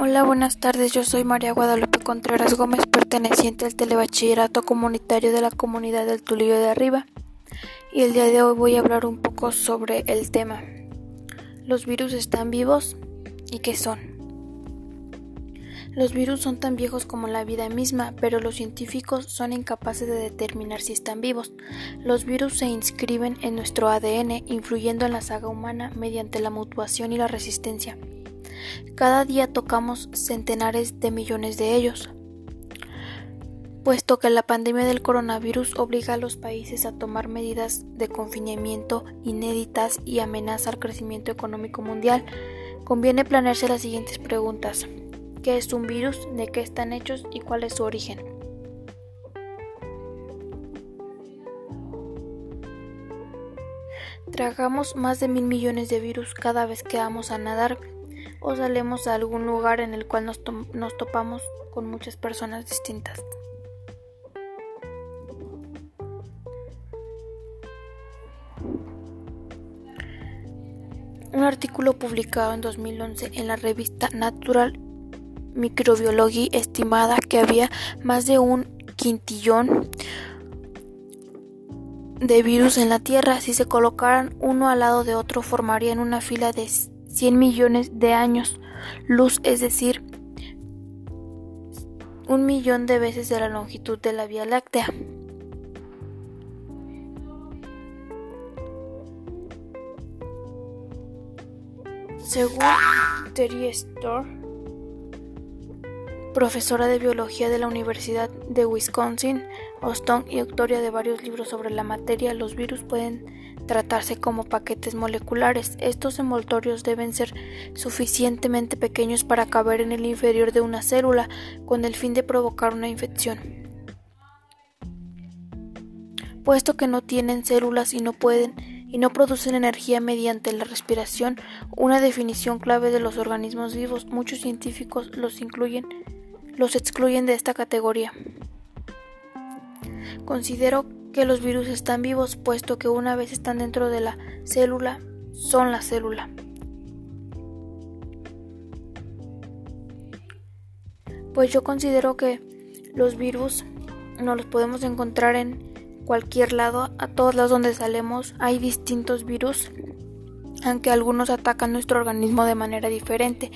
Hola, buenas tardes. Yo soy María Guadalupe Contreras Gómez, perteneciente al Telebachillerato Comunitario de la Comunidad del Tulillo de Arriba. Y el día de hoy voy a hablar un poco sobre el tema. ¿Los virus están vivos? ¿Y qué son? Los virus son tan viejos como la vida misma, pero los científicos son incapaces de determinar si están vivos. Los virus se inscriben en nuestro ADN, influyendo en la saga humana mediante la mutuación y la resistencia. Cada día tocamos centenares de millones de ellos, puesto que la pandemia del coronavirus obliga a los países a tomar medidas de confinamiento inéditas y amenaza al crecimiento económico mundial. Conviene planearse las siguientes preguntas. ¿Qué es un virus? ¿De qué están hechos? ¿Y cuál es su origen? Tragamos más de mil millones de virus cada vez que vamos a nadar o salemos a algún lugar en el cual nos, nos topamos con muchas personas distintas. Un artículo publicado en 2011 en la revista Natural Microbiology estimada que había más de un quintillón de virus en la Tierra. Si se colocaran uno al lado de otro, formarían una fila de 100 millones de años luz, es decir, un millón de veces de la longitud de la Vía Láctea. Según Terry Storr, profesora de biología de la Universidad de Wisconsin, Austin y autoria de varios libros sobre la materia, los virus pueden tratarse como paquetes moleculares. Estos envoltorios deben ser suficientemente pequeños para caber en el inferior de una célula con el fin de provocar una infección. Puesto que no tienen células y no pueden y no producen energía mediante la respiración, una definición clave de los organismos vivos, muchos científicos los incluyen los excluyen de esta categoría. Considero que los virus están vivos, puesto que una vez están dentro de la célula, son la célula. Pues yo considero que los virus no los podemos encontrar en cualquier lado, a todos lados donde salemos hay distintos virus aunque algunos atacan nuestro organismo de manera diferente,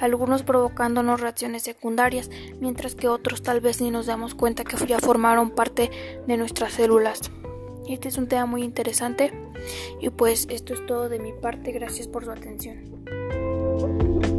algunos provocándonos reacciones secundarias, mientras que otros tal vez ni nos damos cuenta que ya formaron parte de nuestras células. Este es un tema muy interesante y pues esto es todo de mi parte, gracias por su atención.